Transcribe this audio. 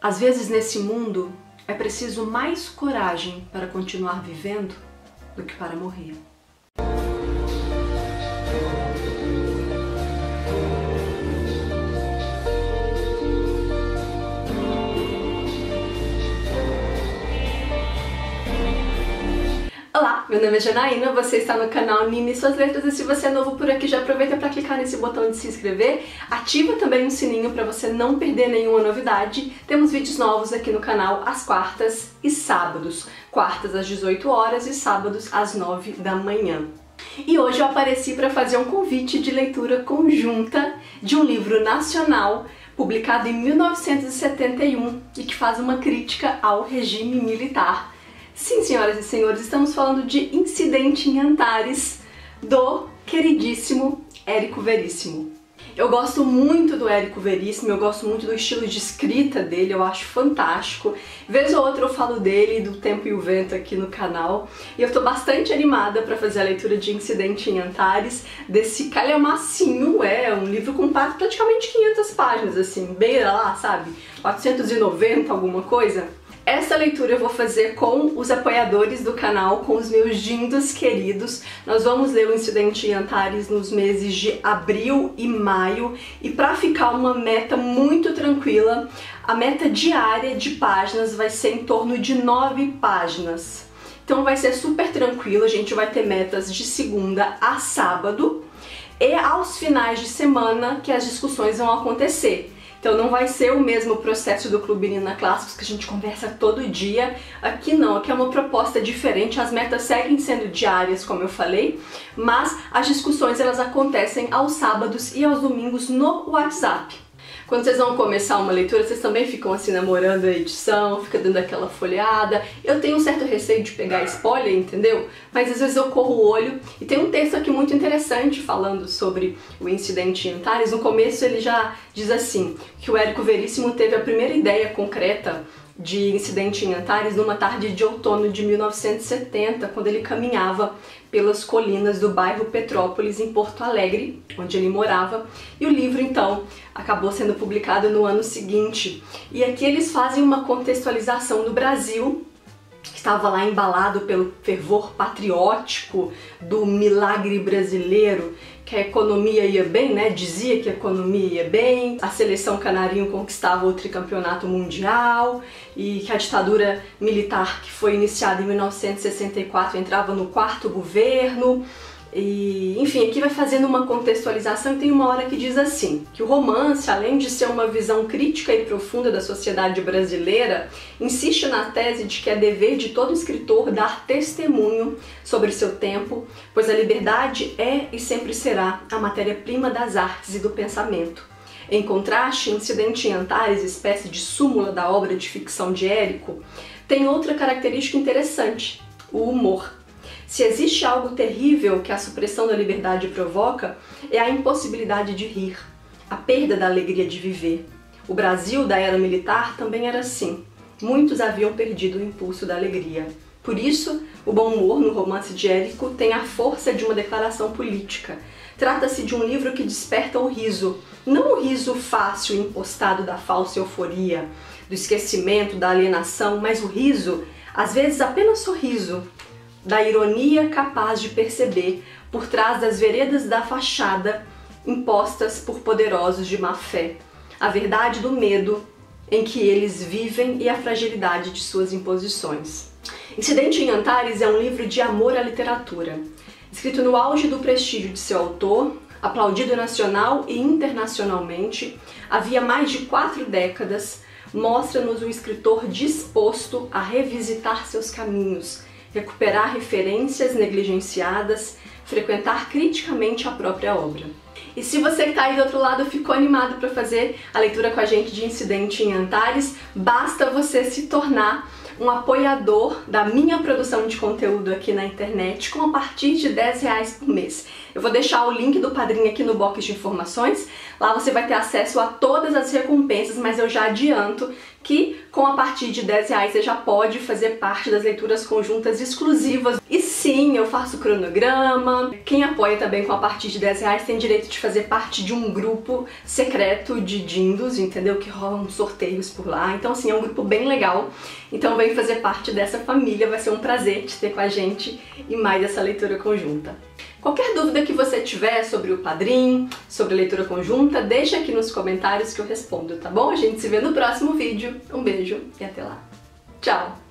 Às vezes nesse mundo é preciso mais coragem para continuar vivendo do que para morrer. Meu nome é Janaína, você está no canal Nime Suas Letras e se você é novo por aqui já aproveita para clicar nesse botão de se inscrever, ativa também o sininho para você não perder nenhuma novidade. Temos vídeos novos aqui no canal às quartas e sábados, quartas às 18 horas e sábados às 9 da manhã. E hoje eu apareci para fazer um convite de leitura conjunta de um livro nacional publicado em 1971 e que faz uma crítica ao regime militar Sim, senhoras e senhores, estamos falando de Incidente em Antares, do queridíssimo Érico Veríssimo. Eu gosto muito do Érico Veríssimo, eu gosto muito do estilo de escrita dele, eu acho fantástico. Vez ou outra eu falo dele, do Tempo e o Vento aqui no canal. E eu tô bastante animada para fazer a leitura de Incidente em Antares, desse calhamacinho, é um livro com praticamente 500 páginas, assim, beira lá, sabe? 490, alguma coisa. Essa leitura eu vou fazer com os apoiadores do canal, com os meus dindos queridos. Nós vamos ler o Incidente em Antares nos meses de abril e maio e para ficar uma meta muito tranquila, a meta diária de páginas vai ser em torno de nove páginas. Então vai ser super tranquilo, a gente vai ter metas de segunda a sábado e aos finais de semana que as discussões vão acontecer. Então não vai ser o mesmo processo do Clube Nina Clássicos que a gente conversa todo dia. Aqui não, aqui é uma proposta diferente, as metas seguem sendo diárias, como eu falei, mas as discussões elas acontecem aos sábados e aos domingos no WhatsApp. Quando vocês vão começar uma leitura, vocês também ficam assim namorando a edição, fica dando aquela folheada. Eu tenho um certo receio de pegar spoiler, entendeu? Mas às vezes eu corro o olho. E tem um texto aqui muito interessante falando sobre o incidente em Antares. No começo ele já diz assim, que o Érico Veríssimo teve a primeira ideia concreta de incidente em Antares numa tarde de outono de 1970, quando ele caminhava pelas colinas do bairro Petrópolis, em Porto Alegre, onde ele morava, e o livro então acabou sendo publicado no ano seguinte. E aqui eles fazem uma contextualização do Brasil que estava lá embalado pelo fervor patriótico do milagre brasileiro que a economia ia bem, né? Dizia que a economia ia bem, a seleção canarinho conquistava o tricampeonato mundial e que a ditadura militar que foi iniciada em 1964 entrava no quarto governo e, enfim, aqui vai fazendo uma contextualização e tem uma hora que diz assim, que o romance, além de ser uma visão crítica e profunda da sociedade brasileira, insiste na tese de que é dever de todo escritor dar testemunho sobre seu tempo, pois a liberdade é e sempre será a matéria-prima das artes e do pensamento. Em contraste, Incidente em Antares, espécie de súmula da obra de ficção de Érico, tem outra característica interessante, o humor. Se existe algo terrível que a supressão da liberdade provoca, é a impossibilidade de rir, a perda da alegria de viver. O Brasil da era militar também era assim. Muitos haviam perdido o impulso da alegria. Por isso, o bom humor no romance de Érico tem a força de uma declaração política. Trata-se de um livro que desperta o riso, não o riso fácil impostado da falsa euforia, do esquecimento, da alienação, mas o riso, às vezes apenas sorriso, da ironia capaz de perceber por trás das veredas da fachada impostas por poderosos de má fé, a verdade do medo em que eles vivem e a fragilidade de suas imposições. Incidente em Antares é um livro de amor à literatura, escrito no auge do prestígio de seu autor, aplaudido nacional e internacionalmente, havia mais de quatro décadas, mostra-nos um escritor disposto a revisitar seus caminhos, recuperar referências negligenciadas, frequentar criticamente a própria obra. E se você que está aí do outro lado ficou animado para fazer a leitura com a gente de Incidente em Antares, basta você se tornar um apoiador da minha produção de conteúdo aqui na internet com a partir de 10 reais por mês. Eu vou deixar o link do padrinho aqui no box de informações. Lá você vai ter acesso a todas as recompensas, mas eu já adianto que com a partir de 10 reais você já pode fazer parte das leituras conjuntas exclusivas. E sim, eu faço cronograma. Quem apoia também com a partir de 10 reais tem direito de fazer parte de um grupo secreto de dindos, entendeu? Que rolam sorteios por lá. Então, assim, é um grupo bem legal. Então, vem fazer parte dessa família. Vai ser um prazer te ter com a gente e mais essa leitura conjunta. Qualquer dúvida que você tiver sobre o Padrim, sobre leitura conjunta, deixa aqui nos comentários que eu respondo, tá bom? A gente se vê no próximo vídeo. Um beijo e até lá. Tchau!